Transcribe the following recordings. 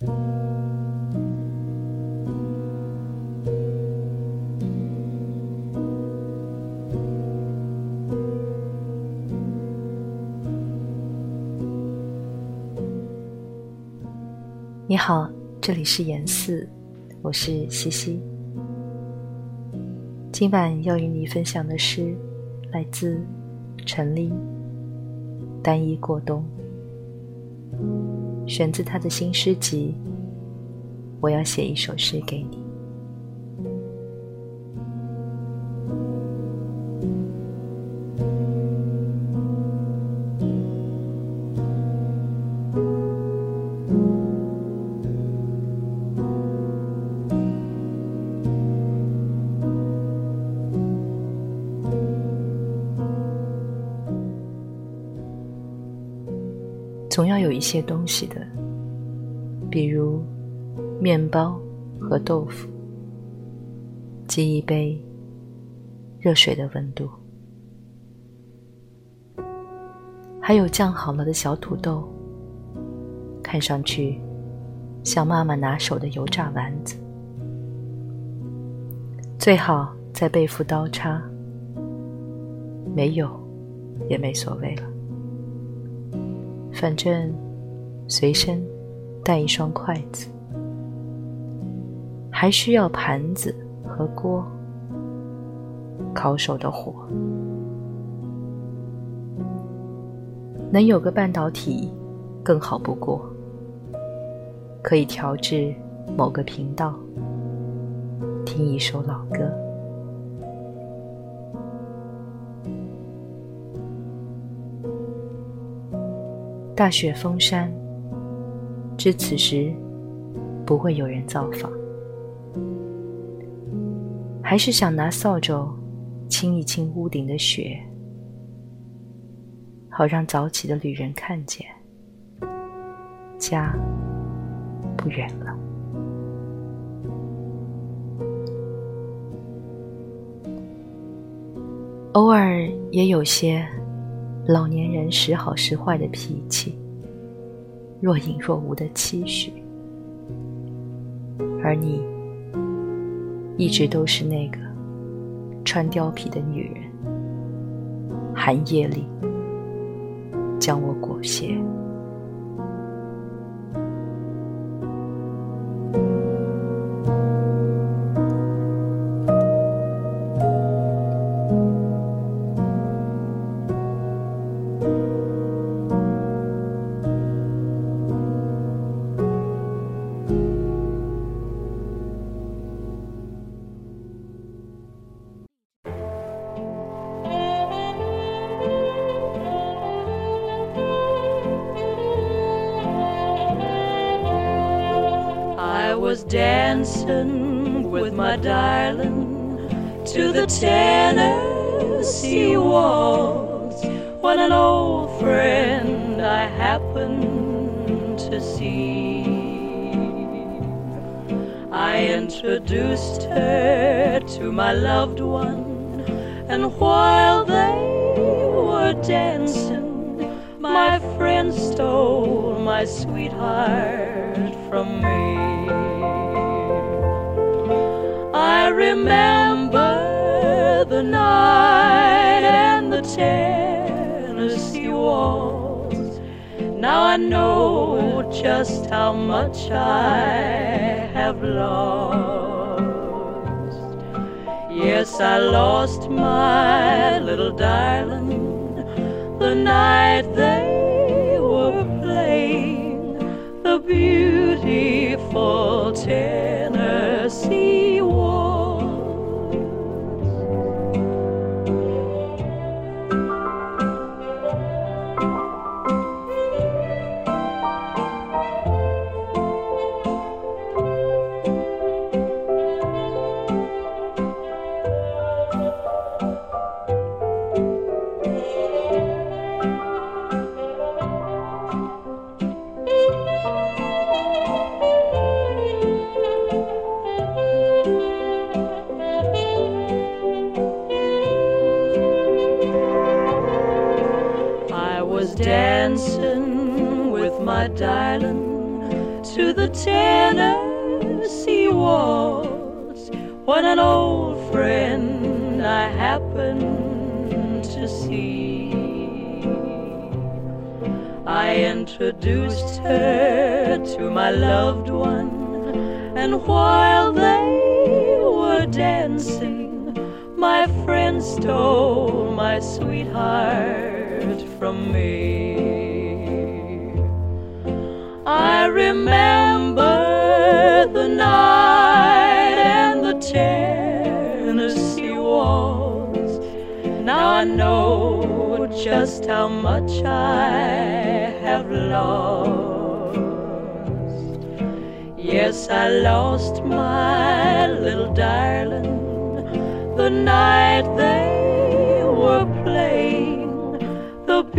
你好，这里是言四，我是西西。今晚要与你分享的诗，来自陈粒，《单衣过冬》，选自他的新诗集。我要写一首诗给你。总要有一些东西的，比如面包和豆腐，及一杯热水的温度，还有酱好了的小土豆，看上去像妈妈拿手的油炸丸子，最好再备副刀叉，没有也没所谓了。反正随身带一双筷子，还需要盘子和锅，烤手的火，能有个半导体更好不过，可以调至某个频道，听一首老歌。大雪封山，至此时不会有人造访，还是想拿扫帚清一清屋顶的雪，好让早起的旅人看见家不远了。偶尔也有些。老年人时好时坏的脾气，若隐若无的期许，而你一直都是那个穿貂皮的女人，寒夜里将我裹挟。Was dancing with my darling to the Tennessee waltz when an old friend I happened to see. I introduced her to my loved one, and while they were dancing, my friend stole my sweetheart from me. Remember the night and the Tennessee waltz. Now I know just how much I have lost. Yes, I lost my little darling the night they were playing the beautiful Tennessee dancing with my darling to the Tennessee waltz when an old friend I happened to see. I introduced her to my loved one, and while they were dancing, my friend stole my sweetheart from me. I remember the night and the Tennessee waltz. Now I know just how much I have lost. Yes, I lost my little darling the night they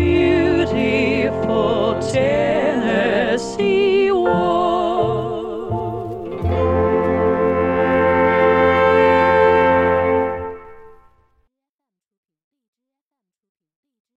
beautiful Tennessee water.